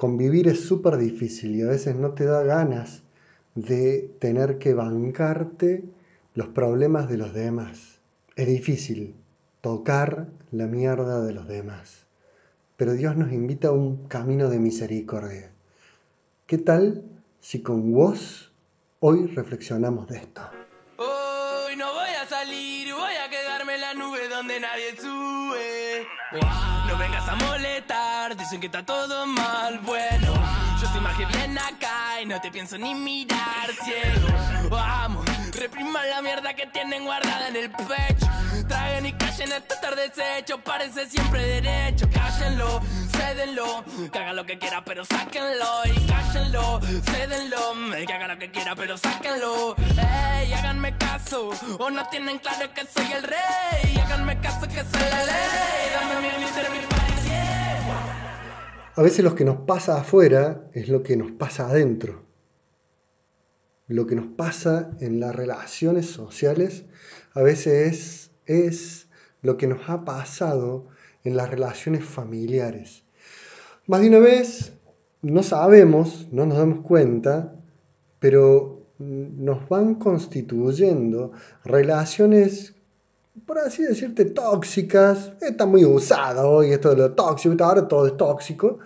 convivir es súper difícil y a veces no te da ganas de tener que bancarte los problemas de los demás. Es difícil tocar la mierda de los demás. Pero Dios nos invita a un camino de misericordia. ¿Qué tal si con vos hoy reflexionamos de esto? Hoy no voy a salir, voy a quedarme en la nube donde nadie sube. No vengas a molestar, dicen que está todo mal. Que bien acá y no te pienso ni mirar ciego. Vamos, repriman la mierda que tienen guardada en el pecho. Traigan y callen este estar deshecho, parece siempre derecho. Cállenlo, cédenlo, que haga lo que quiera, pero sáquenlo. Y cállenlo, cédenlo, que haga lo que quiera, pero sáquenlo. Ey, háganme caso, o no tienen claro que soy el rey. Háganme caso que soy la ley. Dame mi glitter, mi A veces lo que nos pasa afuera es lo que nos pasa adentro. Lo que nos pasa en las relaciones sociales a veces es es lo que nos ha pasado en las relaciones familiares. Más de una vez no sabemos, no nos damos cuenta, pero nos van constituyendo relaciones, por así decirte, tóxicas. Está muy usado hoy esto de lo tóxico, ahora todo es tóxico.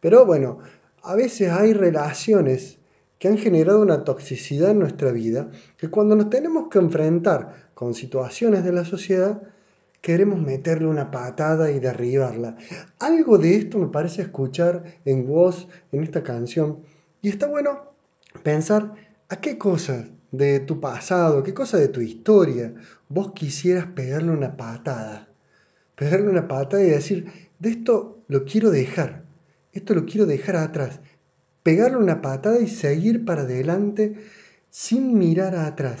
Pero bueno, a veces hay relaciones que han generado una toxicidad en nuestra vida, que cuando nos tenemos que enfrentar con situaciones de la sociedad, queremos meterle una patada y derribarla. Algo de esto me parece escuchar en voz en esta canción. Y está bueno pensar a qué cosas de tu pasado, qué cosa de tu historia vos quisieras pegarle una patada. Pegarle una patada y decir, de esto lo quiero dejar, esto lo quiero dejar atrás pegarle una patada y seguir para adelante sin mirar atrás.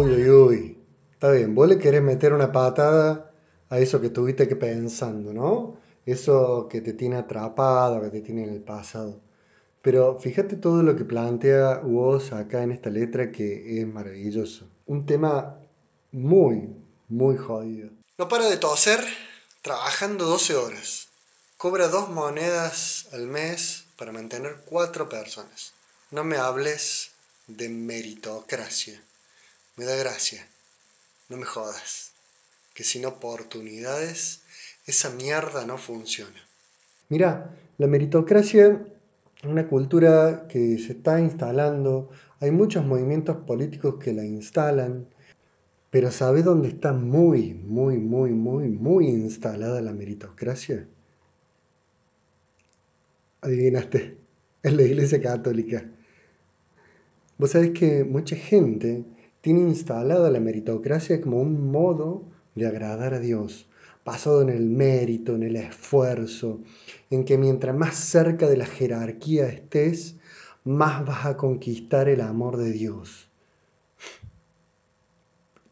Uy, uy, uy. Está bien, vos le querés meter una patada a eso que tuviste que pensando, ¿no? Eso que te tiene atrapado, que te tiene en el pasado. Pero fíjate todo lo que plantea vos acá en esta letra que es maravilloso. Un tema muy, muy jodido. No para de toser trabajando 12 horas. Cobra dos monedas al mes para mantener cuatro personas. No me hables de meritocracia. Me da gracia. No me jodas. Que sin oportunidades esa mierda no funciona. Mira, la meritocracia una cultura que se está instalando, hay muchos movimientos políticos que la instalan, pero ¿sabe dónde está muy, muy, muy, muy, muy instalada la meritocracia? Adivinaste, en la Iglesia Católica. Vos sabés que mucha gente tiene instalada la meritocracia como un modo de agradar a Dios basado en el mérito, en el esfuerzo, en que mientras más cerca de la jerarquía estés, más vas a conquistar el amor de Dios.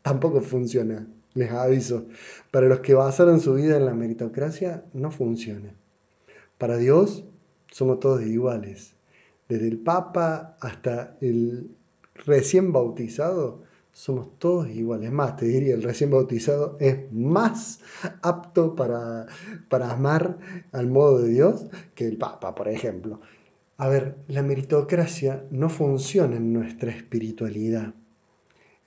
Tampoco funciona, les aviso. Para los que basaron su vida en la meritocracia, no funciona. Para Dios somos todos iguales. Desde el Papa hasta el recién bautizado, somos todos iguales. Más, te diría, el recién bautizado es más apto para, para amar al modo de Dios que el Papa, por ejemplo. A ver, la meritocracia no funciona en nuestra espiritualidad.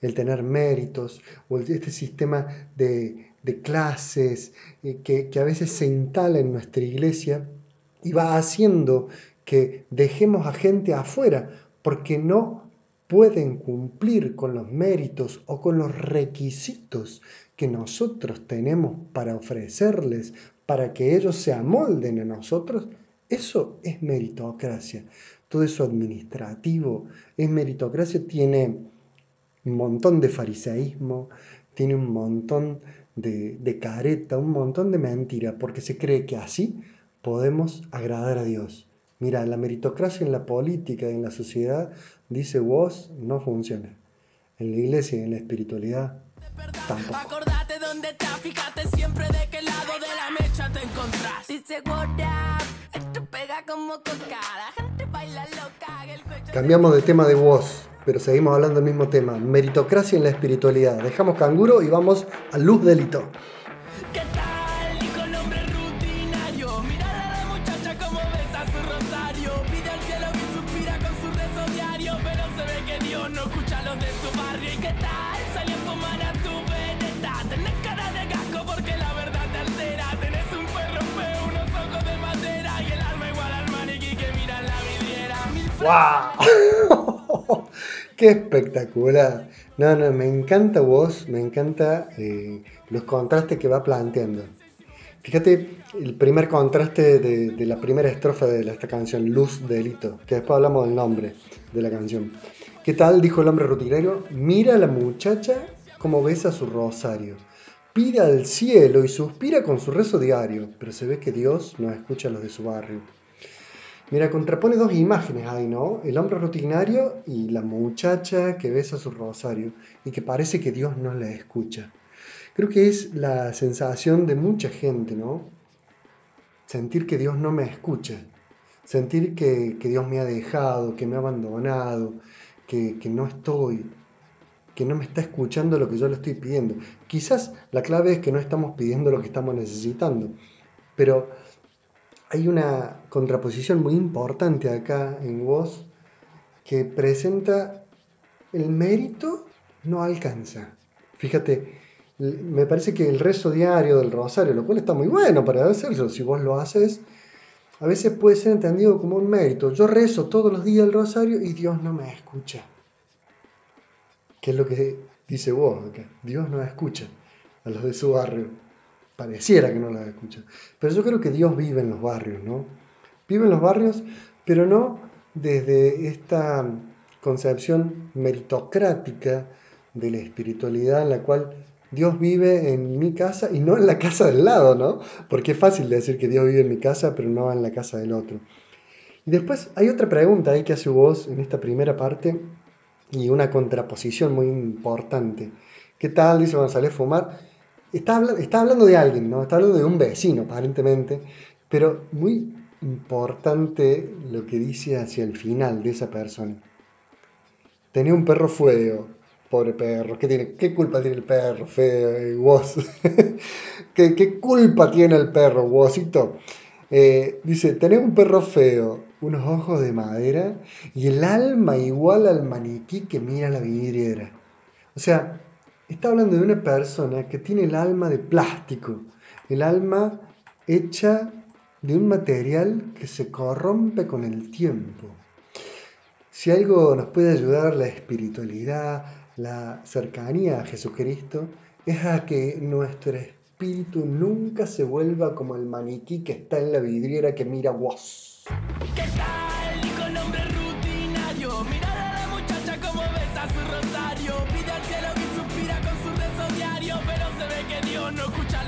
El tener méritos o este sistema de, clases eh, que, que a veces se instala en nuestra iglesia y va haciendo que dejemos a gente afuera porque no pueden cumplir con los méritos o con los requisitos que nosotros tenemos para ofrecerles, para que ellos se amolden a nosotros, eso es meritocracia. todo eso administrativo, es meritocracia, tiene un montón de fariseísmo, tiene un montón de, careta, un montón de mentira, porque se cree que así podemos agradar a Dios. Mira, la meritocracia en la política y en la sociedad, dice vos, no funciona. En la iglesia y en la espiritualidad, tampoco. Acordate dónde estás, fíjate siempre de qué lado de la mecha te encontrás. Dice what up, esto pega como coca, la gente baila loca, el cuello Cambiamos de tema de voz, pero seguimos hablando del mismo tema. Meritocracia en la espiritualidad. Dejamos canguro y vamos a luz delito. ¡Wow! ¡Qué espectacular! No, no, me encanta vos, me encanta eh, los contrastes que va planteando. Fíjate el primer contraste de, la primera estrofa de esta canción, Luz Delito, que después hablamos del nombre de la canción. ¿Qué tal? Dijo el hombre rutinario. Mira a la muchacha como besa su rosario. Pide al cielo y suspira con su rezo diario, pero se ve que Dios no escucha a los de su barrio. Mira, contrapone dos imágenes ahí, ¿no? El hombre rutinario y la muchacha que besa su rosario y que parece que Dios no la escucha. Creo que es la sensación de mucha gente, ¿no? Sentir que Dios no me escucha, sentir que, que Dios me ha dejado, que me ha abandonado, que, que no estoy, que no me está escuchando lo que yo le estoy pidiendo. Quizás la clave es que no estamos pidiendo lo que estamos necesitando, pero hay una contraposición muy importante acá en vos que presenta el mérito no alcanza. Fíjate, me parece que el rezo diario del rosario, lo cual está muy bueno para hacerlo, si vos lo haces, a veces puede ser entendido como un mérito. Yo rezo todos los días el rosario y Dios no me escucha. ¿Qué es lo que dice vos acá? Dios no escucha a los de su barrio. Pareciera que no la escucha. Pero yo creo que Dios vive en los barrios, ¿no? Vive en los barrios, pero no desde esta concepción meritocrática de la espiritualidad en la cual Dios vive en mi casa y no en la casa del lado, ¿no? Porque es fácil decir que Dios vive en mi casa, pero no en la casa del otro. Y después hay otra pregunta ahí que hace vos en esta primera parte y una contraposición muy importante. ¿Qué tal? Dice González Fumar. Está, está hablando de alguien, ¿no? Está hablando de un vecino, aparentemente, pero muy importante lo que dice hacia el final de esa persona. Tenía un perro feo, pobre perro. ¿Qué, tiene, qué culpa tiene el perro feo? eh? ¿Qué, ¿Qué culpa tiene el perro, vosito? Eh, dice, tenés un perro feo, unos ojos de madera y el alma igual al maniquí que mira la vidriera. O sea, está hablando de una persona que tiene el alma de plástico, el alma hecha de un material que se corrompe con el tiempo. Si algo nos puede ayudar la espiritualidad, la cercanía a Jesucristo, es a que nuestro espíritu nunca se vuelva como el maniquí que está en la vidriera que mira vos. ¿Qué tal? Dijo el hombre rutinario. Mirar a la muchacha como besa su rosario.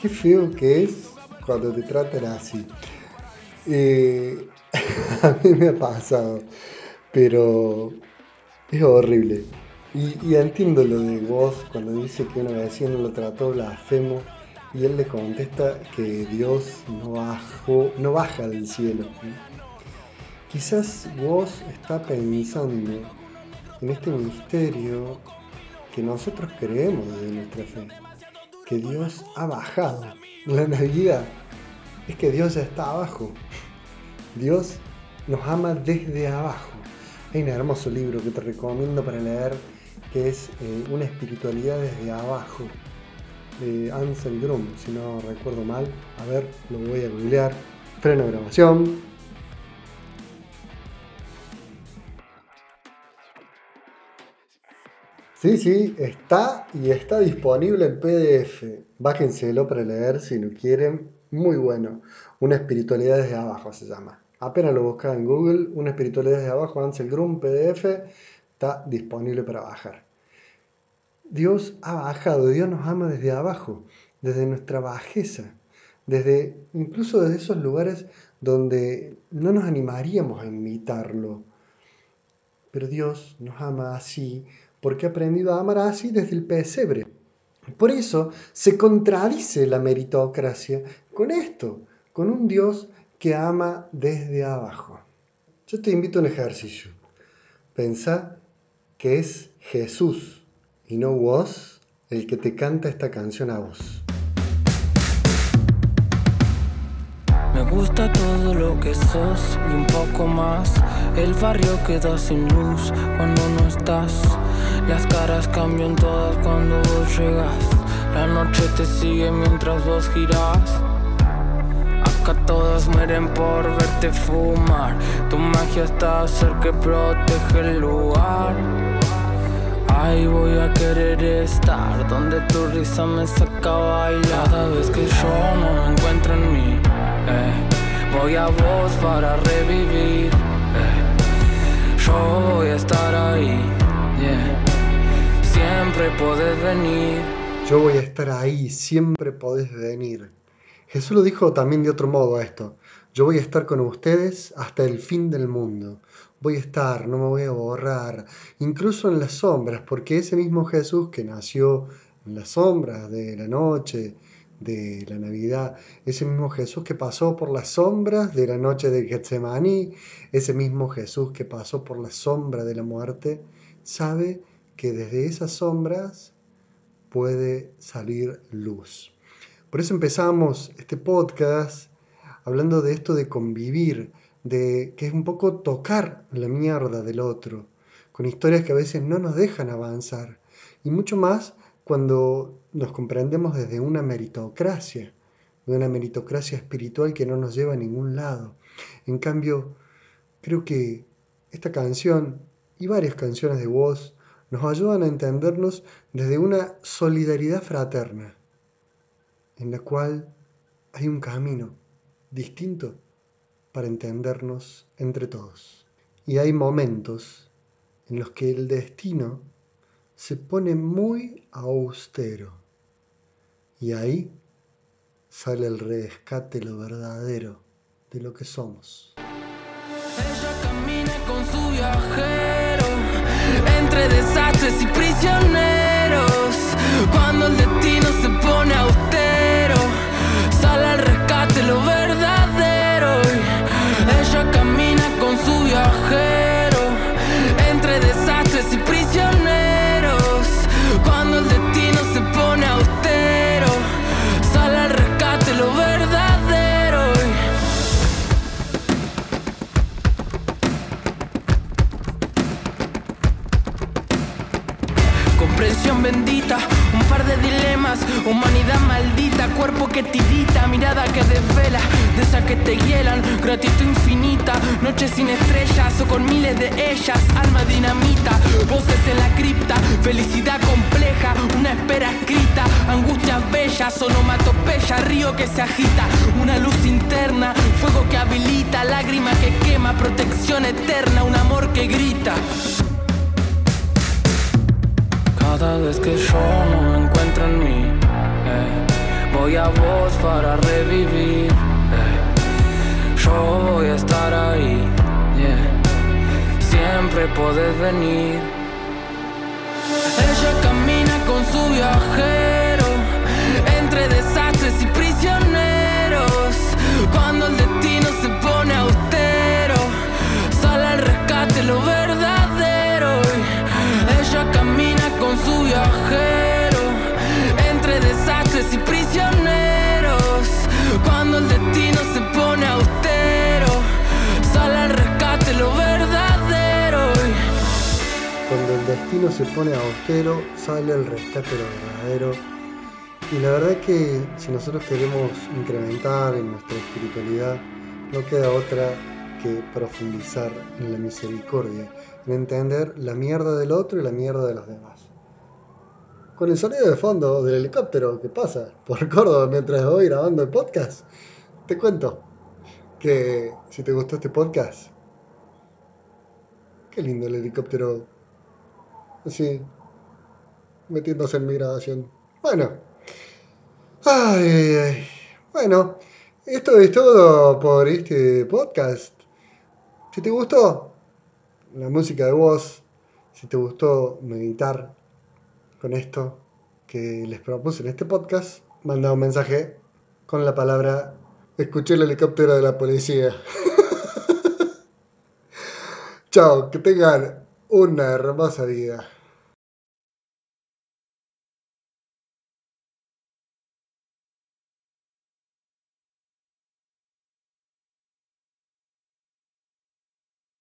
Qué feo que es cuando te tratan así. Eh, a mí me ha pasado, pero es horrible. Y, entiendo lo de vos cuando dice que una vecina lo trató blasfemo y él le contesta que Dios no, baja del cielo. Quizás vos está pensando en este misterio que nosotros creemos desde nuestra fe, que Dios ha bajado. La Navidad es que Dios ya está abajo. Dios nos ama desde abajo. Hay un hermoso libro que te recomiendo para leer que es eh, Una espiritualidad desde abajo de Ansel Grum, si no recuerdo mal. A ver, lo voy a googlear. Freno de grabación. Sí, sí, está y está disponible en PDF. Bájenselo para leer si lo quieren. Muy bueno. Una espiritualidad desde abajo se llama. Apenas lo buscas en Google, Una espiritualidad desde abajo, Ansel Grum, PDF, está disponible para bajar. Dios ha bajado, Dios nos ama desde abajo, desde nuestra bajeza, desde incluso desde esos lugares donde no nos animaríamos a imitarlo. Pero Dios nos ama así porque ha aprendido a amar así desde el pesebre. Por eso se contradice la meritocracia con esto, con un Dios que ama desde abajo. Yo te invito a un ejercicio. Pensá que es Jesús y no vos el que te canta esta canción a vos. Gusta todo lo que sos y un poco más. El barrio queda sin luz cuando no estás. Las caras cambian todas cuando vos llegas. La noche te sigue mientras vos girás. Acá todas mueren por verte fumar. Tu magia está cerca que protege el lugar. Ahí voy a querer estar donde tu risa me saca a. Cada vez que yo no me encuentro en mí, voy a vos para revivir. eh. Yo voy a estar ahí, siempre podés venir. Yo voy a estar ahí, siempre podés venir. Jesús lo dijo también de otro modo a esto. Yo voy a estar con ustedes hasta el fin del mundo. Voy a estar, no me voy a borrar, incluso en las sombras, porque ese mismo Jesús que nació en las sombras de la noche, de la Navidad, ese mismo Jesús que pasó por las sombras de la noche de Getsemaní, ese mismo Jesús que pasó por la sombra de la muerte, sabe que desde esas sombras puede salir luz. Por eso empezamos este podcast hablando de esto de convivir, de que es un poco tocar la mierda del otro, con historias que a veces no nos dejan avanzar, y mucho más cuando nos comprendemos desde una meritocracia, de una meritocracia espiritual que no nos lleva a ningún lado. En cambio, creo que esta canción y varias canciones de voz nos ayudan a entendernos desde una solidaridad fraterna, en la cual hay un camino distinto para entendernos entre todos. Y hay momentos en los que el destino se pone muy austero. Y ahí sale el rescate, lo verdadero de lo que somos. Ella camina con su viajero entre desastres y prisioneros. Cuando el destino se pone austero, que tirita, mirada que desvela, de esas que te hielan, gratitud infinita, noches sin estrellas o con miles de ellas, alma dinamita, voces en la cripta, felicidad compleja, una espera escrita, angustias bellas, onomatopeya, río que se agita, una luz interna, fuego que habilita, lágrima que quema, protección eterna, un amor que grita. Cada vez que yo vos para revivir. eh. Yo voy a estar ahí, siempre podés venir. Ella camina con su viajero destino se pone austero, sale el rescate verdadero. Y la verdad es que si nosotros queremos incrementar en nuestra espiritualidad, no queda otra que profundizar en la misericordia, en entender la mierda del otro y la mierda de los demás. Con el sonido de fondo del helicóptero que pasa por Córdoba mientras voy grabando el podcast, te cuento que si te gustó este podcast, qué lindo el helicóptero así metiéndose en mi grabación. Bueno, ay, ay. bueno, esto es todo por este podcast. Si te gustó la música de voz, si te gustó meditar con esto que les propuse en este podcast, manda un mensaje con la palabra escuché el helicóptero de la policía. Chao, que tengan una hermosa vida.